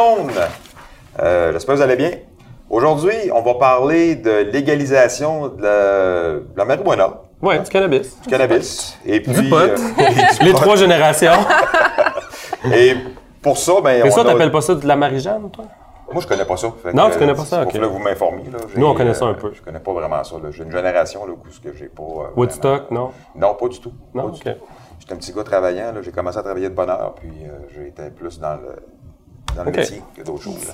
monde! Euh, J'espère que vous allez bien. Aujourd'hui, on va parler de légalisation de la, de la marijuana, Ouais, du cannabis. du cannabis. Et puis, pot. euh, et du Les pot. trois générations. Et pour ça, ben, Mais ça, a- t'appelles pas ça de la marijane, toi? Moi, je connais pas ça. Non, que, tu connais pas euh, ça, ok. Pour que là, vous m'informiez. Nous, on connaît ça euh, un peu. Je connais pas vraiment ça. J'ai une génération là, où ce que j'ai pas. euh, Woodstock, non? Non, pas du tout. Non, Pas ok. J'étais un petit gars travaillant. là. J'ai commencé à travailler de bonne heure, puis euh, j'étais plus dans le, dans le métier que d'autres choses.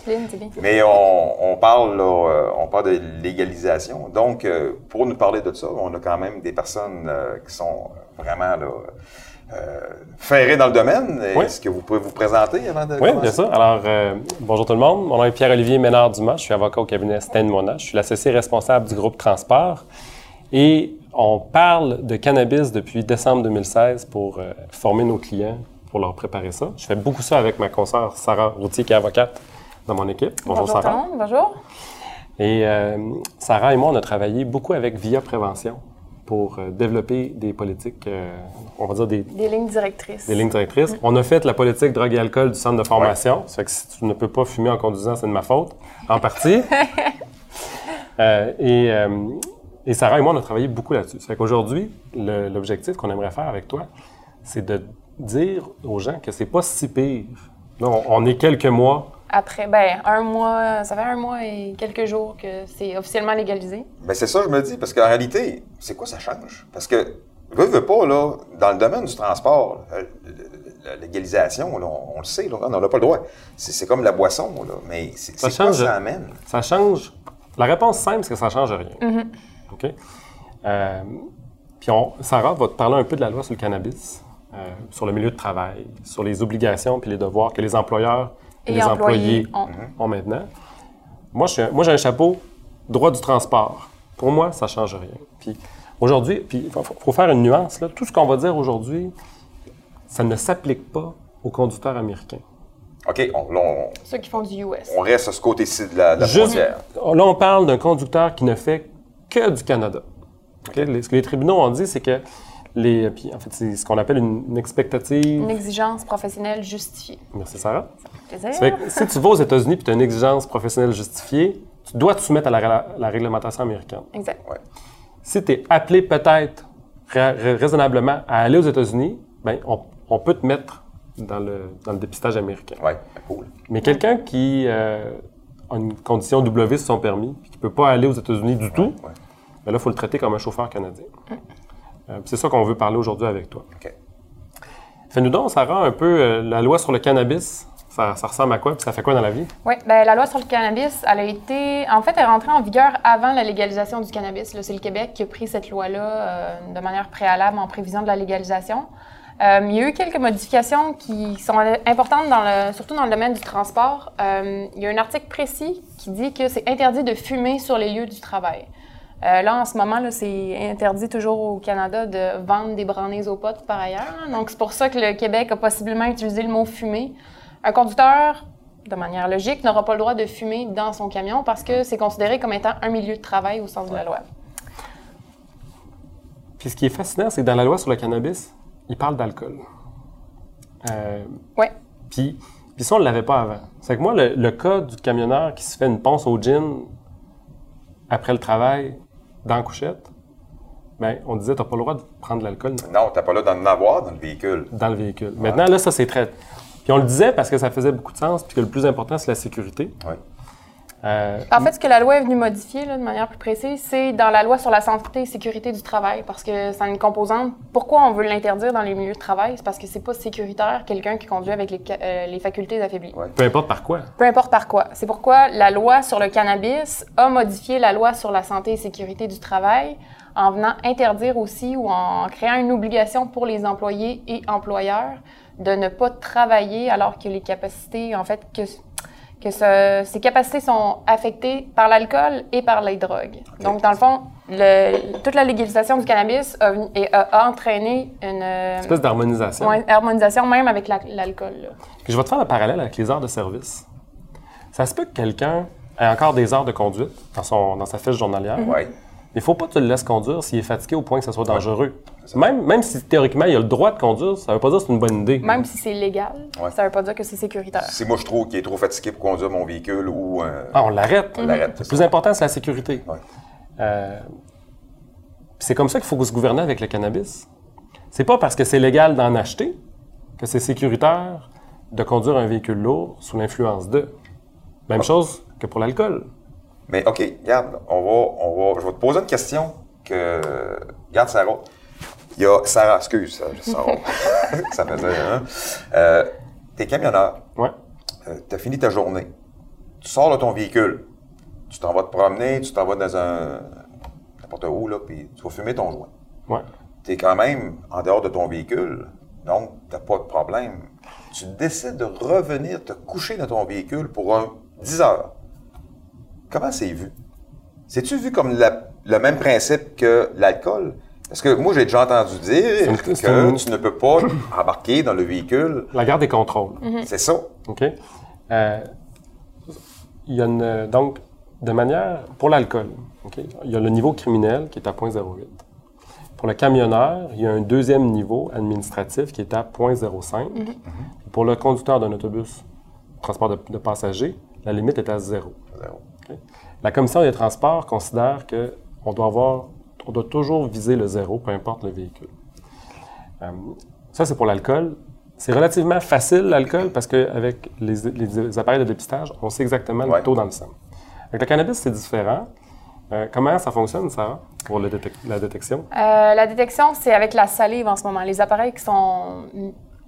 Mais on, on parle là, euh, on parle de légalisation. Donc, euh, pour nous parler de ça, on a quand même des personnes euh, qui sont vraiment là, euh, ferrées dans le domaine. Oui. Est-ce que vous pouvez vous présenter avant de Oui, commencer? bien sûr. Alors, euh, bonjour tout le monde. Mon nom est Pierre-Olivier Ménard-Dumas. Je suis avocat au cabinet Stein Mona. Je suis l'associé responsable du groupe Transport. Et on parle de cannabis depuis décembre 2016 pour euh, former nos clients, pour leur préparer ça. Je fais beaucoup ça avec ma consoeur Sarah Routier, qui est avocate dans mon équipe. Bonjour, Sarah. bonjour. Et euh, Sarah et moi, on a travaillé beaucoup avec Via Prévention pour euh, développer des politiques, euh, on va dire des, Des lignes directrices. des lignes directrices. On a fait la politique drogue et alcool du centre de formation. Ça fait que si tu ne peux pas fumer en conduisant, c'est de ma faute, en partie. Et, et Sarah et moi, on a travaillé beaucoup là-dessus. Ça fait qu'aujourd'hui, l'objectif qu'on aimerait faire avec toi, c'est de dire aux gens que c'est pas si pire. Là, on, est quelques mois. Après, ben, un mois, ça fait un mois et quelques jours que c'est officiellement légalisé. Ben c'est ça, je me dis, parce qu'en réalité, c'est quoi ça change? Parce que, veux, veux pas, là, dans le domaine du transport, euh, la légalisation, là, on, on le sait, là, on n'a pas le droit. C'est comme la boisson, là, mais c'est Ça quoi change. ça amène? Ça change. La réponse simple, c'est que ça change rien. OK? Euh, puis on, Sarah va te parler un peu de la loi sur le cannabis, euh, sur le milieu de travail, sur les obligations puis les devoirs que les employeurs et, Et les employés, employés ont. ont maintenant. Moi, je suis un- moi, j'ai un chapeau droit du transport. Pour moi, ça change rien. Puis aujourd'hui, puis il faut, faut faire une nuance. Là. Tout ce qu'on va dire aujourd'hui, ça ne s'applique pas aux conducteurs américains. OK, on, là, on, Ceux qui font du US. on reste à ce côté-ci de la, de la Juste- frontière. Là, on parle d'un conducteur qui ne fait que du Canada. OK? Les- ce que les tribunaux ont dit, c'est que les. Puis, en fait, c'est ce qu'on appelle une, une expectative. Une exigence professionnelle justifiée. Merci, Sarah. Plaisir. Ça fait que si tu vas aux États-Unis et tu as une exigence professionnelle justifiée, tu dois te soumettre à la, la- la réglementation américaine. Exact. Si tu es appelé peut-être ra- ra- raisonnablement à aller aux États-Unis, ben, on, on peut te mettre dans le, dans le dépistage américain. Oui, cool. Mais quelqu'un qui euh, a une condition W sur son permis et qui ne peut pas aller aux États-Unis du tout, ouais. ben là, il faut le traiter comme un chauffeur canadien. Euh, c'est ça qu'on veut parler aujourd'hui avec toi. OK. Fais-nous donc, Sarah, un peu euh, la loi sur le cannabis. Ça, ça ressemble à quoi? Puis ça fait quoi dans la vie? Oui, ben, la loi sur le cannabis, elle a été. En fait, elle est rentrée en vigueur avant la légalisation du cannabis. là. C'est le Québec qui a pris cette loi-là euh, de manière préalable en prévision de la légalisation. Euh, il y a eu quelques modifications qui sont importantes, dans le, surtout dans le domaine du transport. Euh, il y a un article précis qui dit que c'est interdit de fumer sur les lieux du travail. Euh, là, en ce moment, c'est interdit toujours au Canada de vendre des brownies aux potes par ailleurs. hein. Donc, c'est pour ça que le Québec a possiblement utilisé le mot fumer. Un conducteur, de manière logique, n'aura pas le droit de fumer dans son camion parce que c'est considéré comme étant un milieu de travail au sens de la loi. Puis ce qui est fascinant, c'est que dans la loi sur le cannabis, il parle d'alcool. Euh, Oui. puis, puis ça, on ne l'avait pas avant. C'est que moi, le, le cas du camionneur qui se fait une ponce au gin après le travail dans la couchette, ben, on disait, tu n'as pas le droit de prendre de l'alcool Non, t'as pas là d'en avoir dans le véhicule. dans le véhicule. Maintenant, là, ça, c'est très... Puis on le disait parce que ça faisait beaucoup de sens, puis que le plus important, c'est la sécurité. Oui. Euh, En fait, ce que la loi est venue modifier là, de manière plus précise, c'est dans la loi sur la santé et sécurité du travail, parce que c'est une composante. Pourquoi on veut l'interdire dans les milieux de travail? C'est parce que c'est pas sécuritaire quelqu'un qui conduit avec les, euh, les facultés affaiblies. Ouais. peu importe par quoi. Peu importe par quoi. C'est pourquoi la loi sur le cannabis a modifié la loi sur la santé et sécurité du travail en venant interdire aussi ou en créant une obligation pour les employés et employeurs de ne pas travailler alors que les capacités, en fait, que, que ce- ces capacités sont affectées par l'alcool et par les drogues. Donc, dans le fond, le- toute la légalisation du cannabis a, entraîné une euh, espèce d'harmonisation. ouais, harmonisation même avec la- l'alcool. je vais te faire le parallèle avec les heures de service. Ça se peut que quelqu'un ait encore des heures de conduite dans, son, dans sa fiche journalière. Oui. Il ne faut pas que tu le laisses conduire s'il est fatigué au point que ce soit dangereux. Même, même si théoriquement il a le droit de conduire, ça veut pas dire que c'est une bonne idée. Même si c'est légal, Ouais. ça veut pas dire que c'est sécuritaire. Si moi je trouve qu'il est trop fatigué pour conduire mon véhicule ou euh, Ah, on l'arrête. on l'arrête. Le plus important, c'est la sécurité. Ouais. Euh, puis c'est comme ça qu'il faut se gouverner avec le cannabis. C'est pas parce que c'est légal d'en acheter que c'est sécuritaire de conduire un véhicule lourd sous l'influence de. Même chose que pour l'alcool. Mais OK, regarde, on va, on va, je vais te poser une question que. Regarde, Sarah. Il y a. Sarah, excuse, Sarah. ça faisait, hein? Euh, T'es camionneur. Ouais. Euh, tu as fini ta journée. Tu sors de ton véhicule. Tu t'en vas te promener, tu t'en vas dans un. n'importe où, là, puis tu vas fumer ton joint. Ouais. Tu es quand même en dehors de ton véhicule, donc tu pas de problème. Tu décides de revenir te coucher dans ton véhicule pour un 10 heures. Comment c'est vu? C'est-tu vu comme la- le même principe que l'alcool? Parce que moi, j'ai déjà entendu dire une- que une- tu ne peux pas embarquer dans le véhicule. La garde des contrôles. C'est ça. OK? Euh, il y a une, donc, de manière, pour l'alcool, OK? il y a le niveau criminel qui est à 0.08. Pour le camionneur, il y a un deuxième niveau administratif qui est à 0.05. Pour le conducteur d'un autobus, transport de, de passagers, la limite est à zéro. Zéro. La commission des transports considère que on doit avoir, on doit toujours viser le zéro, peu importe le véhicule. Euh, ça, c'est pour l'alcool. C'est relativement facile, l'alcool, parce qu'avec les, les appareils de dépistage, on sait exactement Ouais. le taux dans le sang. Avec le cannabis, c'est différent. Euh, comment ça fonctionne, Sarah, pour le détec- la détection? Euh, la détection, c'est avec la salive en ce moment. Les appareils qui sont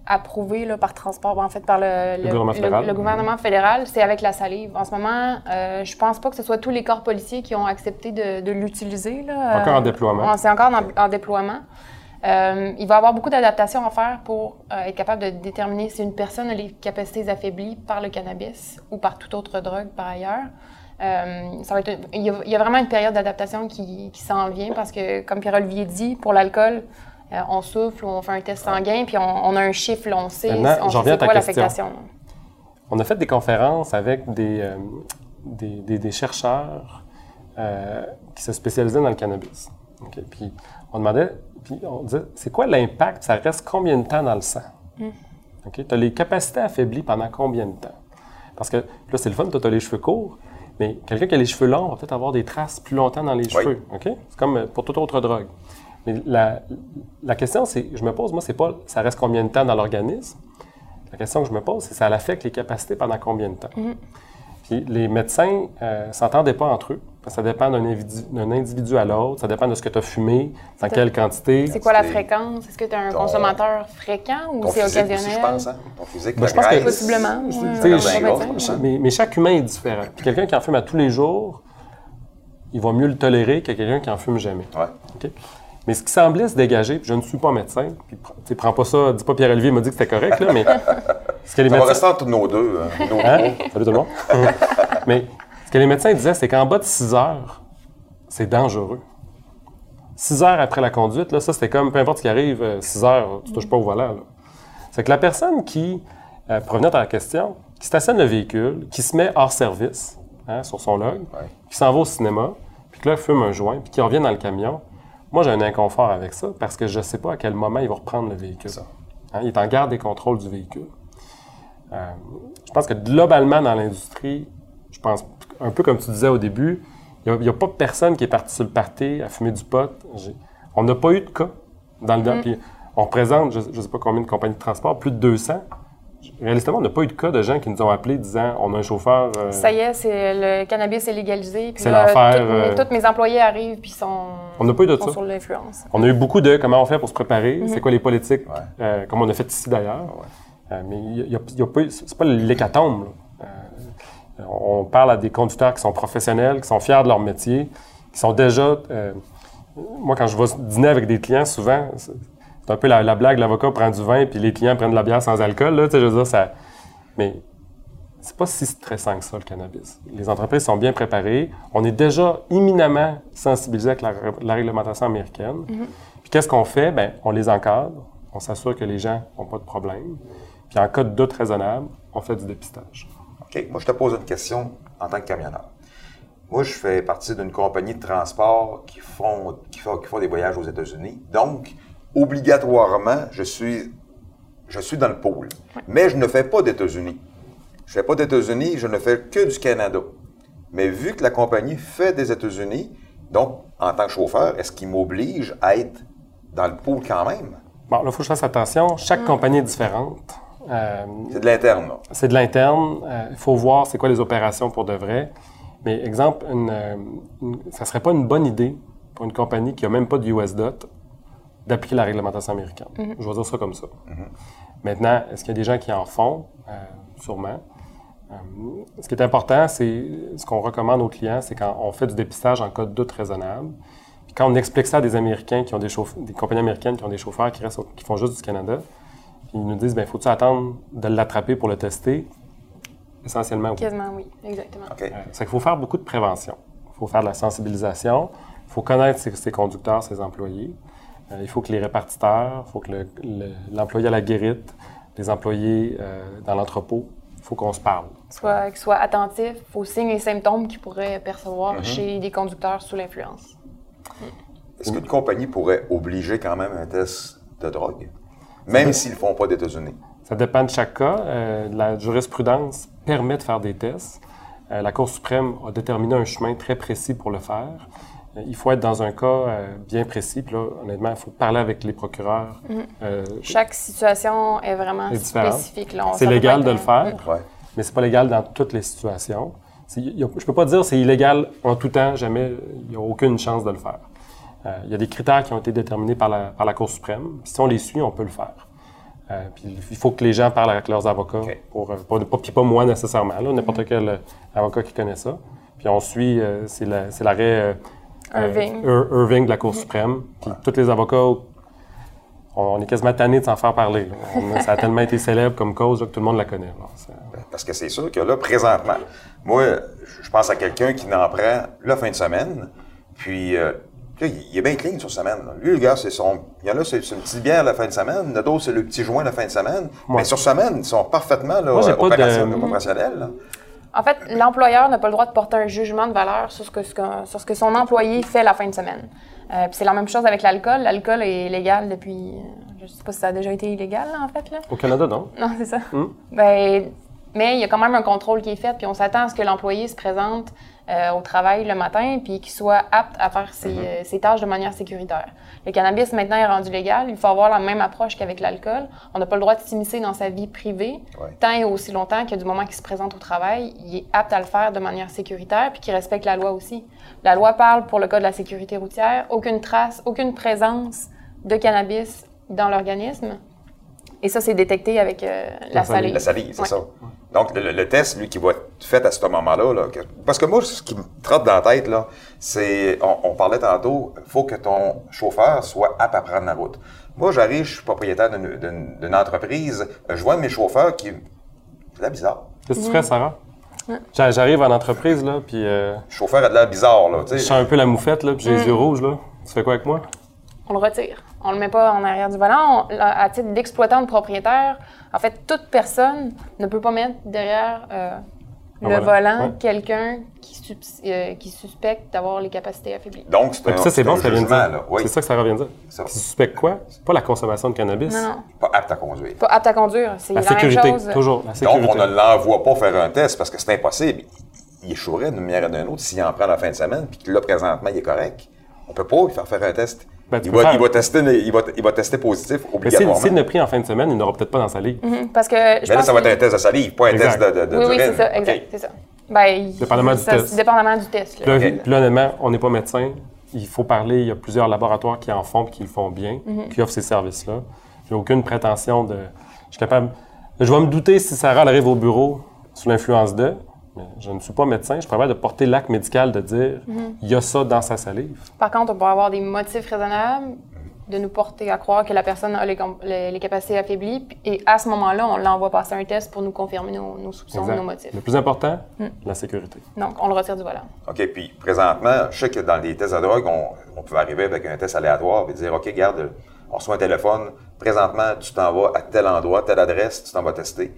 approuvés là, par transport, en fait, par le, Le gouvernement fédéral. le gouvernement fédéral, c'est avec la salive. En ce moment, euh, je pense pas que ce soit tous les corps policiers qui ont accepté de, de l'utiliser. là. Encore en Euh, déploiement. C'est encore en, en déploiement. Euh, il va y avoir beaucoup d'adaptations à faire pour euh, être capable de déterminer si une personne a les capacités affaiblies par le cannabis ou par toute autre drogue par ailleurs. Euh, ça va être, il, y a, il y a vraiment une période d'adaptation qui, qui s'en vient parce que, comme Pierre-Olivier dit, pour l'alcool, euh, on souffle ou on fait un test sanguin, puis on, on a un chiffre, là, on sait, Maintenant, on j'en sait reviens à c'est ta quoi question. l'affectation. On a fait des conférences avec des, euh, des, des- des chercheurs euh, qui se spécialisaient dans le cannabis. Puis on demandait, puis on disait, c'est quoi l'impact? Ça reste combien de temps dans le sang? Tu as les capacités affaiblies pendant combien de temps? Parce que là, c'est le fun, toi, tu as les cheveux courts, mais quelqu'un qui a les cheveux longs va peut-être avoir des traces plus longtemps dans les cheveux. OK? C'est comme pour toute autre drogue. Mais la, la question, c'est, je me pose, moi, c'est pas ça reste combien de temps dans l'organisme? La question que je me pose, c'est ça affecte les capacités pendant combien de temps? Puis les médecins ne s'entendaient pas entre eux. Parce que ça dépend d'un individu, à l'autre, ça dépend de ce que tu as fumé, dans quelle quantité. C'est quoi la C'est- fréquence? Est-ce que tu es un Ton- consommateur fréquent ou c'est occasionnel? aussi, je pense. Hein? Ton physique, Ben, je pense que-. Possiblement. Ouais. Mais, mais chaque humain est différent. Puis quelqu'un qui en fume à tous les jours, il va mieux le tolérer que quelqu'un qui en fume jamais. Ouais. OK? Mais ce qui semblait se dégager, puis je ne suis pas médecin, puis tu prends pas ça, dis pas Pierre-Olivier m'a dit que c'était correct, là, mais ce que les Ça va médecins... rester entre nos deux. hein, nos Hein? trois. Salut tout le monde. Mais ce que les médecins disaient, c'est qu'en bas de 6 heures, c'est dangereux. 6 heures après la conduite, là, ça c'était comme, peu importe ce qui arrive, 6 heures, tu touches pas au volant. là. C'est que la personne qui, euh, revenir à la question, qui stationne le véhicule, qui se met hors service hein, sur son log, Ouais. qui s'en va au cinéma, puis que là, fume un joint, puis qui revient dans le camion, moi j'ai un inconfort avec ça parce que je ne sais pas à quel moment il va reprendre le véhicule. Hein, il est en garde des contrôles du véhicule. Euh, je pense que globalement dans l'industrie, je pense un peu comme tu disais au début, il n'y a, pas personne qui est parti sur le party à fumer du pot. On n'a pas eu de cas dans le Mm-hmm. on représente, je ne sais pas combien de compagnies de transport, plus de 200. Réalistement, on n'a pas eu de cas de gens qui nous ont appelés disant on a un chauffeur. euh, Ça y est, c'est le cannabis est légalisé. C'est là, l'enfer, toutes euh. mes- Tous mes employés arrivent puis sont, On n'a pas eu de ça. sur l'influence. On a eu beaucoup de comment on fait pour se préparer, Mm-hmm. c'est quoi les politiques, Ouais. euh, comme on a fait ici d'ailleurs. Ouais. Euh, mais il y a, il y a pas c'est pas l'hécatombe. Euh, on parle à des conducteurs qui sont professionnels, qui sont fiers de leur métier, qui sont déjà. euh, moi, quand je vais dîner avec des clients, souvent, c'est un peu la, la blague, l'avocat prend du vin, puis les clients prennent de la bière sans alcool. Là, tu sais, je veux dire, ça. Mais c'est pas si stressant que ça, le cannabis. Les entreprises sont bien préparées. On est déjà imminemment sensibilisés avec la, la réglementation américaine. Puis qu'est-ce qu'on fait? Ben, on les encadre. On s'assure que les gens n'ont pas de problème. Puis en cas de doute raisonnable, on fait du dépistage. OK. Moi, je te pose une question en tant que camionneur. Moi, je fais partie d'une compagnie de transport qui font, qui font, qui font des voyages aux États-Unis. Donc, obligatoirement, je suis, je suis dans le pôle. Mais je ne fais pas d'États-Unis. Je ne fais pas d'États-Unis, je ne fais que du Canada. Mais vu que la compagnie fait des États-Unis, donc, en tant que chauffeur, est-ce qu'il m'oblige à être dans le pôle quand même? Bon, là, il faut que je fasse attention. Chaque compagnie est différente. Euh, c'est de l'interne, là. C'est de l'interne. Euh, il faut voir c'est quoi les opérations pour de vrai. Mais exemple, une, euh, ça ne serait pas une bonne idée pour une compagnie qui n'a même pas de US DOT d'appliquer la réglementation américaine. Mhm. Je vais dire ça comme ça. Maintenant, est-ce qu'il y a des gens qui en font? sûrement. ce qui est important, c'est ce qu'on recommande aux clients, c'est quand on fait du dépistage en cas de doute raisonnable. Puis quand on explique ça à des Américains qui ont des chauffeurs, des compagnies américaines qui ont des chauffeurs qui, restent, qui font juste du Canada, ils nous disent, ben faut-tu attendre de l'attraper pour le tester? Essentiellement, oui. Quasiment, oui. Exactement. OK. c'est qu'il faut faire beaucoup de prévention. Il faut faire de la sensibilisation. Il faut connaître ses, ses conducteurs, ses employés. Euh, il faut que les répartiteurs, il faut que le- le- l'employé à la guérite, les employés euh, dans l'entrepôt, il faut qu'on se parle. Soit, qu'il soit attentif aux signes et symptômes qu'il pourrait percevoir chez des conducteurs sous l'influence. Est-ce qu'une compagnie pourrait obliger quand même un test de drogue? Même s'ils ne font pas d'États-Unis? Ça dépend de chaque cas. Euh, la jurisprudence permet de faire des tests. Euh, la Cour suprême a déterminé un chemin très précis pour le faire. Euh, il faut être dans un cas euh, bien précis. Puis là, honnêtement, il faut parler avec les procureurs. Euh, Chaque situation est vraiment spécifique. c'est légal de le faire, Ouais. mais c'est pas légal dans toutes les situations. Y a- je peux pas dire c'est illégal en tout temps, jamais. Il n'y a aucune chance de le faire. Euh, il y a des critères qui ont été déterminés par la, par la Cour suprême. Puis si on les suit, on peut le faire. Euh, puis il faut que les gens parlent avec leurs avocats, pour, puis pas moi nécessairement, n'importe quel euh, avocat qui connaît ça. Puis on suit, euh, c'est la- c'est l'arrêt Irving. euh, Ir- Irving de la Cour suprême. Puis tous les avocats, on, on est quasiment tannés de s'en faire parler. là. Ça a tellement été célèbre comme cause là, que tout le monde la connaît. là. C'est- Parce que c'est sûr que là, présentement, moi, je pense à quelqu'un qui n'en prend la fin de semaine, puis euh, là, il est bien clean sur semaine. là. Lui, le gars, c'est son. Il y en a, c'est c'est une petite bière la fin de semaine, le d'autres, c'est le petit joint la fin de semaine. Mais sur semaine, ils sont parfaitement là, Moi, j'ai pas de- opérationnels- opérationnels. là. En fait, l'employeur n'a pas le droit de porter un jugement de valeur sur ce que, ce que- sur ce que son employé fait la fin de semaine. Euh, c'est la même chose avec l'alcool. L'alcool est légal depuis. Je sais pas si ça a déjà été illégal, là, en fait. Là. Au Canada, non? Non, c'est ça. Hmm? Ben, mais il y a quand même un contrôle qui est fait, puis on s'attend à ce que l'employé se présente euh, au travail le matin, puis qu'il soit apte à faire ses, Mm-hmm. euh, ses tâches de manière sécuritaire. Le cannabis maintenant est rendu légal, il faut avoir la même approche qu'avec l'alcool. On n'a pas le droit de s'immiscer dans sa vie privée, Ouais. tant et aussi longtemps que du moment qu'il se présente au travail, il est apte à le faire de manière sécuritaire, puis qu'il respecte la loi aussi. La loi parle pour le cas de la sécurité routière, aucune trace, aucune présence de cannabis dans l'organisme. Et ça, c'est détecté avec euh, la, La salive. La salive, c'est Ouais. ça. Donc, le, le test, lui, qui va être fait à ce moment-là, là, que- parce que moi, ce qui me trotte dans la tête, là, c'est, on, on parlait tantôt, il faut que ton chauffeur soit apte à prendre la route. Moi, j'arrive, je suis propriétaire d'une- d'une d'une entreprise, je vois mes chauffeurs qui... C'est là bizarre. Qu'est-ce que tu ferais, Sarah? J'a- J'arrive en entreprise, là, puis euh, Le chauffeur a de l'air bizarre, là, tu je sens un peu la moufette, là, puis j'ai les yeux rouges, là. Tu fais quoi avec moi? On le retire. On le met pas en arrière du volant. On- à titre d'exploitant de propriétaire, en fait, toute personne ne peut pas mettre derrière euh, le Ah, voilà. volant Ouais. quelqu'un qui, euh, qui suspecte d'avoir les capacités affaiblies. Donc, c'est Et un, puis ça, c'est bon, ça vient de dire. Oui, C'est ça que Sarah vient de dire. Ça. Qui suspecte quoi? Pas la consommation de cannabis. Non, non. pas apte à conduire. Pas apte à conduire. C'est La la, sécurité, même chose. toujours. La Donc, on ne l'envoie pas faire un test parce que c'est impossible. Il échouerait d'une manière ou d'une autre s'il en prend la fin de semaine, puis que là, présentement, il est correct. On peut pas lui faire faire un test. Ben, il, va, faire- il, va tester, il, va, il va tester positif Mais s'il obligatoirement. s'il l'a pris en fin de semaine, il n'aura peut-être pas dans sa livre. Mhm, Parce que je Mais là, pense ça va être un test de salive, pas un Exact. test de, de, de Oui, oui, c'est ça, exact, c'est ça. Ben, il- Dépendamment du ça, test. Dépendamment du test. là. Honnêtement, on n'est pas médecin. Il faut parler. Il y a plusieurs laboratoires qui en font et qui le font bien, Mhm. qui offrent ces services-là. J'ai aucune prétention de. Je suis capable. Je vais me douter si Sarah arrive au bureau sous l'influence de. Mais je ne suis pas médecin. Je suis capable de porter l'acte médical de dire Mhm. il y a ça dans sa salive. Par contre, on peut avoir des motifs raisonnables de nous porter à croire que la personne a les, com- les- les capacités affaiblies. Et à ce moment-là, on l'envoie passer un test pour nous confirmer nos, nos soupçons, Exact. nos motifs. Le plus important, Mm. la sécurité. Donc, on le retire du volant. OK, puis présentement, je sais que dans les tests de drogue, on, on peut arriver avec un test aléatoire et dire, OK, garde, on reçoit un téléphone, présentement, tu t'en vas à tel endroit, telle adresse, tu t'en vas tester.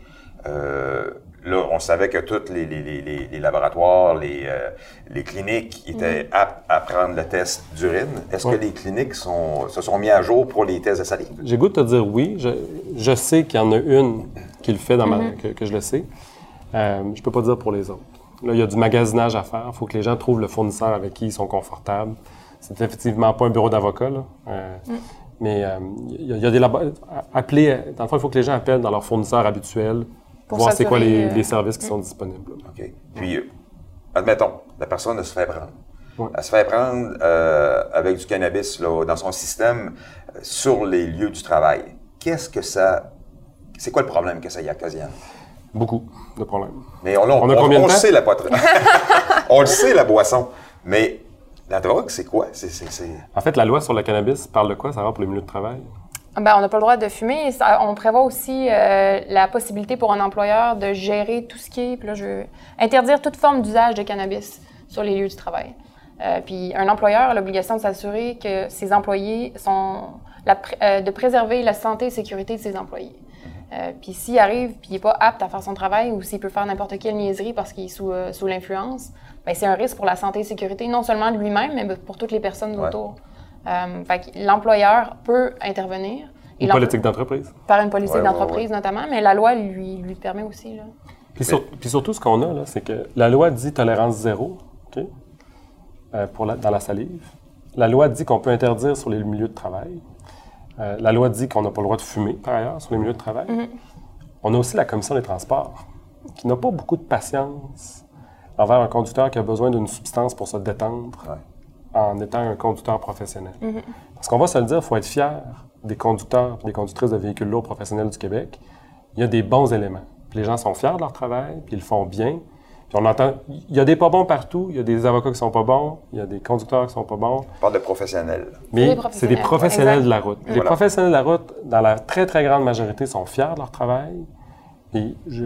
Euh, là, on savait que tous les, les- les- les- les laboratoires, les, euh, les cliniques étaient aptes à prendre le test d'urine. Est-ce Ouais. que les cliniques sont, se sont mis à jour pour les tests de salive? J'ai goût de te dire oui. Je, je sais qu'il y en a une qui le fait, dans ma, que, que je le sais. Euh, je peux pas dire pour les autres. Là, il y a du magasinage à faire. Il faut que les gens trouvent le fournisseur avec qui ils sont confortables. C'est effectivement pas un bureau d'avocat, là. Euh, Mais euh, il y, a- il y a des Appeler, dans le fond, il faut que les gens appellent dans leur fournisseur habituel Pour voir c'est quoi les, euh, les services qui sont disponibles. OK. Puis, euh, admettons, la personne elle se fait prendre. Ouais. Elle se fait prendre euh, avec du cannabis là, dans son système sur les lieux du travail. Qu'est-ce que ça. C'est quoi le problème que ça y occasionne? Beaucoup de problèmes. Mais on, on, On a combien de on le temps? sait, la poitrine. on le sait, la boisson. Mais la drogue, c'est quoi? C'est, c'est, c'est- En fait, la loi sur le cannabis parle de quoi, ça va pour les milieux de travail? Ben, on n'a pas le droit de fumer. On prévoit aussi euh, la possibilité pour un employeur de gérer tout ce qui est, puis là, je veux interdire toute forme d'usage de cannabis sur les lieux du travail. Euh, puis un employeur a l'obligation de s'assurer que ses employés sont la euh, de préserver la santé et sécurité de ses employés. Euh, puis s'il arrive puis il n'est pas apte à faire son travail ou s'il peut faire n'importe quelle niaiserie parce qu'il est sous, sous l'influence, ben, c'est un risque pour la santé et sécurité, non seulement de lui-même, mais pour toutes les personnes Ouais. autour. Euh, l'employeur peut intervenir. Et Une politique d'entreprise? Par une politique Ouais, ouais, d'entreprise notamment, mais la loi lui, lui permet aussi. Là. Puis, sur- puis surtout, ce qu'on a, là, c'est que la loi dit tolérance zéro OK, euh, pour la- dans la salive. La loi dit qu'on peut interdire sur les milieux de travail. Euh, la loi dit qu'on n'a pas le droit de fumer, par ailleurs, sur les milieux de travail. On a aussi la Commission des transports, qui n'a pas beaucoup de patience envers un conducteur qui a besoin d'une substance pour se détendre Ouais. En étant un conducteur professionnel. Parce qu'on va se le dire, il faut être fier des conducteurs et des conductrices de véhicules lourds professionnels du Québec. Il y a des bons éléments. Puis les gens sont fiers de leur travail, puis ils le font bien. Puis on entend, il y a des pas bons partout, il y a des avocats qui sont pas bons, il y a des conducteurs qui sont pas bons, On parle de professionnels. mais c'est des professionnels, de la route. Les Voilà. professionnels de la route, dans la très très grande majorité, sont fiers de leur travail. Puis je-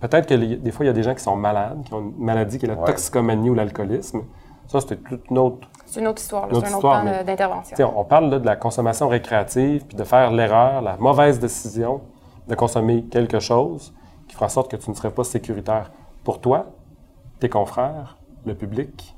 peut-être que les- des fois il y a des gens qui sont malades, qui ont une maladie qui est la Ouais. toxicomanie ou l'alcoolisme. Ça c'est toute une autre C'est une autre histoire, c'est un autre mais- de- d'intervention. On parle là, de la consommation récréative, puis de faire l'erreur, la mauvaise décision de consommer quelque chose qui fera en sorte que tu ne serais pas sécuritaire pour toi, tes confrères, le public.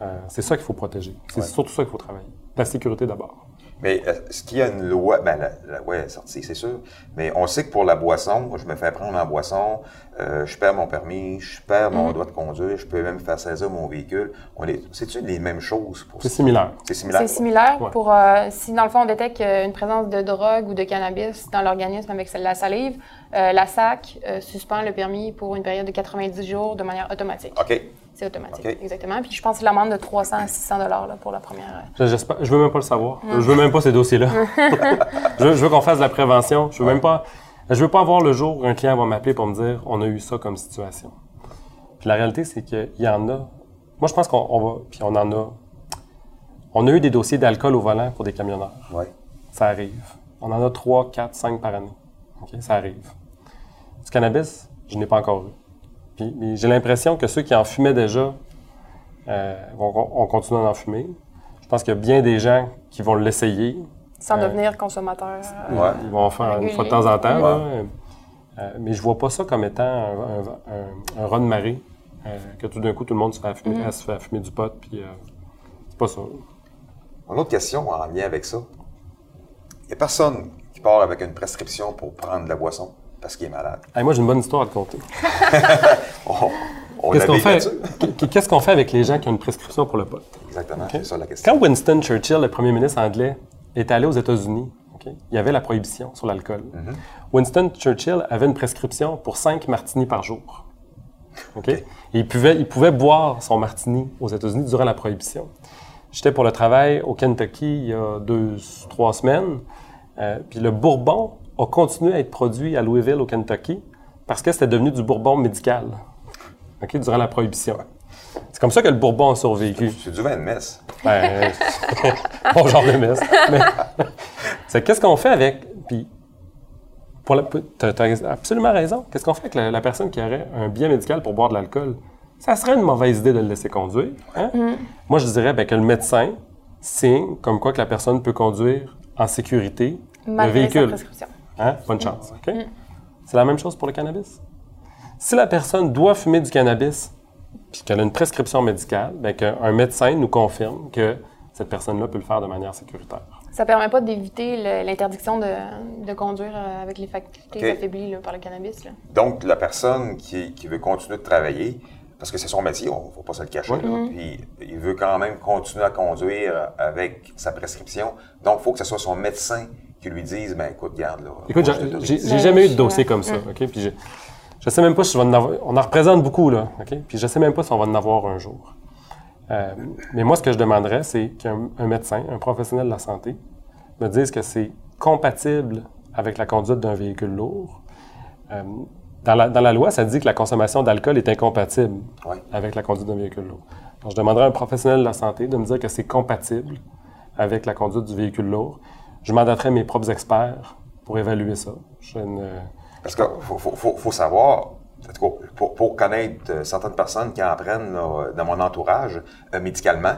Euh, c'est ça qu'il faut protéger. C'est Ouais. surtout ça qu'il faut travailler. La sécurité d'abord. Mais euh, est-ce qu'il y a une loi? Ben, la, la loi est sortie, c'est sûr. Mais on sait que pour la boisson, je me fais prendre en boisson, euh, je perds mon permis, je perds Mm. mon droit de conduire, je peux même faire saisir mon véhicule. On est, c'est-tu les mêmes choses pour C'est ça? similaire. C'est similaire. C'est similaire Ouais. pour euh, si dans le fond on détecte une présence de drogue ou de cannabis dans l'organisme avec la salive, euh, la SAC euh, suspend le permis pour une période de 90 jours de manière automatique. OK. C'est automatique, exactement. Puis je pense que c'est l'amende de 300 à 600 dollars pour la première. euh, Je- je veux même pas le savoir. Je veux même pas ces dossiers-là. je, veux, je veux qu'on fasse de la prévention. Je veux même pas. Je veux pas avoir le jour où un client va m'appeler pour me dire on a eu ça comme situation. Puis la réalité, c'est qu'il y en a. Moi, je pense qu'on on va. Puis on en a. On a eu des dossiers d'alcool au volant pour des camionneurs. Ouais. Ça arrive. On en a 3, 4, 5 par année. OK? Ça arrive. Du cannabis, je n'ai pas encore eu. Puis, mais j'ai l'impression que ceux qui en fumaient déjà euh, vont, vont continuer à en fumer. Je pense qu'il y a bien des gens qui vont l'essayer. Sans Euh, devenir consommateur. euh, Ouais. Ils vont en faire une fois de temps en temps. Ouais. là. Euh, mais je vois pas ça comme étant un, un, un, un run de marée. euh, que tout d'un coup, tout le monde se fait fumer, Mm. se fait fumer du pot. Puis, euh, c'est pas ça. Une autre question en lien avec ça. Il n'y a personne qui part avec une prescription pour prendre de la boisson? Parce qu'il est malade. Hey, moi, j'ai une bonne histoire à te conter. On, on Qu'est-ce qu'on fait, là-dessus. qu- qu'est-ce qu'on fait avec les gens qui ont une prescription pour le pot? Exactement, c'est ça la question. Quand Winston Churchill, le premier ministre anglais, est allé aux États-Unis, il y avait la prohibition sur l'alcool. Winston Churchill avait une prescription pour 5 martinis par jour. ok? Et il, pouvait, il pouvait boire son martini aux États-Unis durant la prohibition. J'étais pour le travail au Kentucky il y a deux, trois semaines. euh, puis le bourbon a continué à être produit à Louisville, au Kentucky, parce que c'était devenu du bourbon médical ok, durant la prohibition. C'est comme ça que le bourbon a survécu. C'est du vin de messe. Ben, bon genre de messe. Mais, c'est qu'est-ce qu'on fait avec. Puis, pour la, t'as, t'as absolument raison. Qu'est-ce qu'on fait avec la, la personne qui aurait un bien médical pour boire de l'alcool? Ça serait une mauvaise idée de le laisser conduire. hein? Moi, je dirais ben, que le médecin signe comme quoi que la personne peut conduire en sécurité le sa véhicule. prescription. Hein? Bonne chance. OK? C'est la même chose pour le cannabis? Si la personne doit fumer du cannabis, puis qu'elle a une prescription médicale, bien qu'un médecin nous confirme que cette personne-là peut le faire de manière sécuritaire. Ça permet pas d'éviter l'interdiction de, de conduire euh, avec les facultés affaiblies là, par le cannabis. là. Donc, la personne qui, qui veut continuer de travailler, parce que c'est son métier, on ne va pas se le cacher, là, puis il veut quand même continuer à conduire avec sa prescription. Donc, il faut que ce soit son médecin qui lui dise, ben écoute, garde là. Écoute, j'ai- jamais eu de dossier comme ça, OK? Puis je, je sais même pas si je vais en avoir... On en représente beaucoup, là, OK? Puis je sais même pas si on va en avoir un jour. Euh, mais moi, ce que je demanderais, c'est qu'un un médecin, un professionnel de la santé, me dise que c'est compatible avec la conduite d'un véhicule lourd. Euh, dans, la, dans la loi, ça dit que la consommation d'alcool est incompatible Ouais. avec la conduite d'un véhicule lourd. Donc, je demanderais à un professionnel de la santé de me dire que c'est compatible avec la conduite du véhicule lourd. Je mandaterai mes propres experts pour évaluer ça. Je ne- Parce qu'il faut, faut, faut, faut savoir, en tout cas, pour, pour connaître euh, certaines personnes qui en prennent là, dans mon entourage euh, médicalement,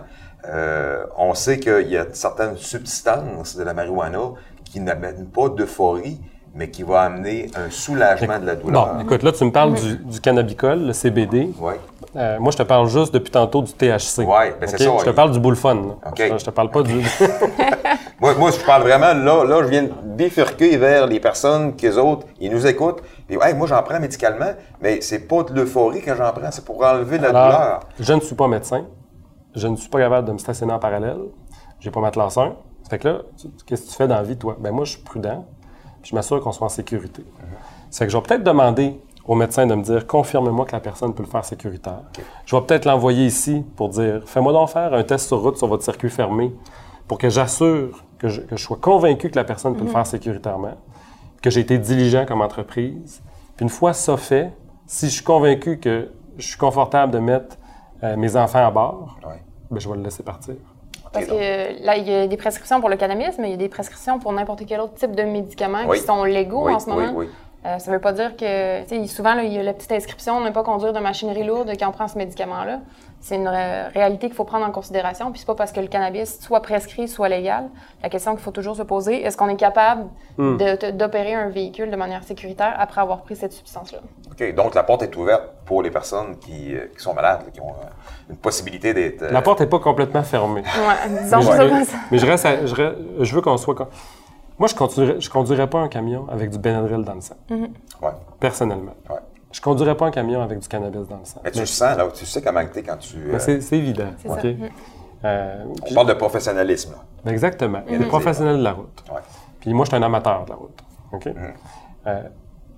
euh, on sait qu'il y a certaines substances de la marijuana qui n'amènent pas d'euphorie, mais qui vont amener un soulagement de la douleur. Bon, écoute, là, tu me parles du, du cannabicol, le CBD. Oui. Euh, moi, je te parle juste depuis tantôt du THC. Ouais, ben c'est OK? ça, Je te parle du là. OK. Je, je te parle pas du. Moi, moi, je parle vraiment, là, là, je viens de bifurquer vers les personnes qu'eux autres, ils nous écoutent. Hey, moi, j'en prends médicalement, mais c'est pas de l'euphorie quand j'en prends, c'est pour enlever la Alors, douleur. je ne suis pas médecin. Je ne suis pas capable de me stationner en parallèle. J'ai pas ma classe 1. Fait que là, qu'est-ce que tu fais dans la vie, toi? Ben moi, je suis prudent. Puis je m'assure qu'on soit en sécurité. Ça fait que je vais peut-être demander au médecin de me dire confirme-moi que la personne peut le faire sécuritaire. Je vais peut-être l'envoyer ici pour dire fais-moi donc faire un test sur route sur votre circuit fermé pour que j'assure que je, que je sois convaincu que la personne peut le faire sécuritairement, que j'ai été diligent comme entreprise. Puis une fois ça fait, si je suis convaincu que je suis confortable de mettre euh, mes enfants à bord, Ouais. ben, je vais le laisser partir. Parce que là, il y a des prescriptions pour le cannabis, mais il y a des prescriptions pour n'importe quel autre type de médicaments Oui. qui sont légaux Oui, en ce moment. oui, oui. Euh, ça ne veut pas dire que, souvent, là, il y a la petite inscription, ne pas conduire de machinerie lourde quand on prend ce médicament-là. C'est une ré- réalité qu'il faut prendre en considération. Puis c'est pas parce que le cannabis soit prescrit, soit légal. La question qu'il faut toujours se poser, est-ce qu'on est capable Hmm. d'opérer un véhicule de manière sécuritaire après avoir pris cette substance-là? OK, donc la porte est ouverte pour les personnes qui, euh, qui sont malades, qui ont euh, une possibilité d'être... euh, La porte n'est pas complètement fermée. Ouais, disons mais, ça je, comme ça. mais je reste à- je, re- je veux qu'on soit. Moi, je conduirais, je conduirais pas un camion avec du Benadryl dans le sang, Ouais, personnellement. ouais. Je conduirais pas un camion avec du cannabis dans le sang. Mais tu le sens, là, tu sais comment t'es quand tu... euh, c'est c'est évident. Ça. Mm. Euh, on puis- parle de professionnalisme, là. exactement. Des professionnels de la route. Ouais. Puis moi, je suis un amateur de la route. OK? Euh,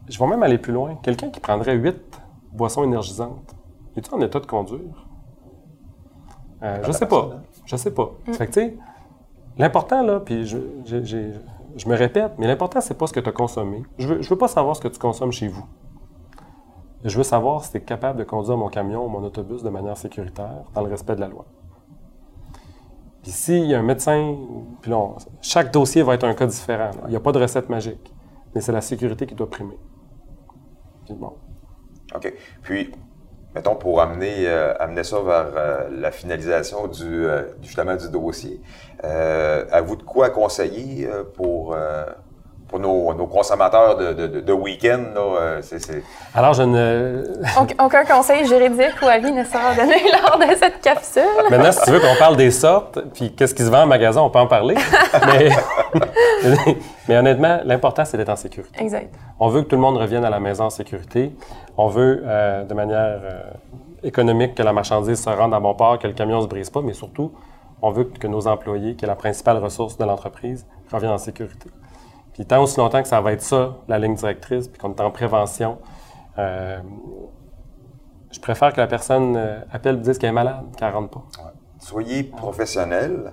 je vais même aller plus loin. Quelqu'un qui prendrait huit boissons énergisantes, es-tu en état de conduire? Euh, je sais pas. Je sais pas. Fait que, tu sais, l'important, là, puis je, j'ai- j'ai- je me répète, mais l'important, c'est pas ce que tu as consommé. Je veux, veux pas savoir ce que tu consommes chez vous. Je veux savoir si tu es capable de conduire mon camion ou mon autobus de manière sécuritaire, dans le respect de la loi. Puis s'il y a un médecin, puis là, chaque dossier va être un cas différent. Il n'y a pas de recette magique, mais c'est la sécurité qui doit primer. Puis bon. OK. Puis, mettons, pour amener, euh, amener ça vers euh, la finalisation du, euh, justement du dossier, euh, avez-vous de quoi conseiller euh, pour, euh, pour nos, nos consommateurs de, de, de- de week-end? là, euh, c'est- c'est- Alors, je ne. Auc- Aucun conseil juridique ou avis ne sera donné lors de cette capsule. Maintenant, si tu veux qu'on parle des sortes, puis qu'est-ce qui se vend en magasin, on peut en parler. mais, mais honnêtement, l'important, c'est d'être en sécurité. Exact. On veut que tout le monde revienne à la maison en sécurité. On veut, euh, de manière euh, économique, que la marchandise se rende à bon port, que le camion ne se brise pas, mais surtout, on veut que nos employés, qui est la principale ressource de l'entreprise, reviennent en sécurité. Puis tant aussi longtemps que ça va être ça, la ligne directrice, puis qu'on est en prévention, euh, je préfère que la personne euh, appelle et dise qu'elle est malade, qu'elle ne rentre pas. Soyez professionnel.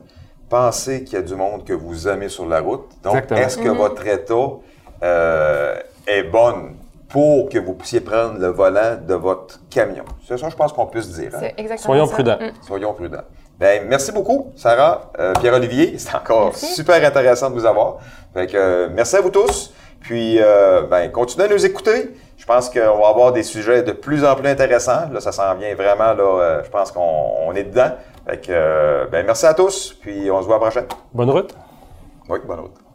Pensez qu'il y a du monde que vous aimez sur la route. Donc, Exactement. est-ce que votre état euh, est bonne pour que vous puissiez prendre le volant de votre camion? C'est ça, je pense qu'on peut se dire. hein? C'est exactement Soyons ça. prudents. Mm. Soyons prudents. Ben, merci beaucoup, Sarah, euh, Pierre-Olivier. C'est encore Merci. super intéressant de vous avoir. Fait que, euh, merci à vous tous. Puis, euh, ben, continuez à nous écouter. Je pense qu'on va avoir des sujets de plus en plus intéressants. Là, ça s'en vient vraiment, là, euh, je pense qu'on on est dedans. Fait que, euh, ben, merci à tous. Puis, on se voit à la prochaine. Bonne route! Oui, bonne route.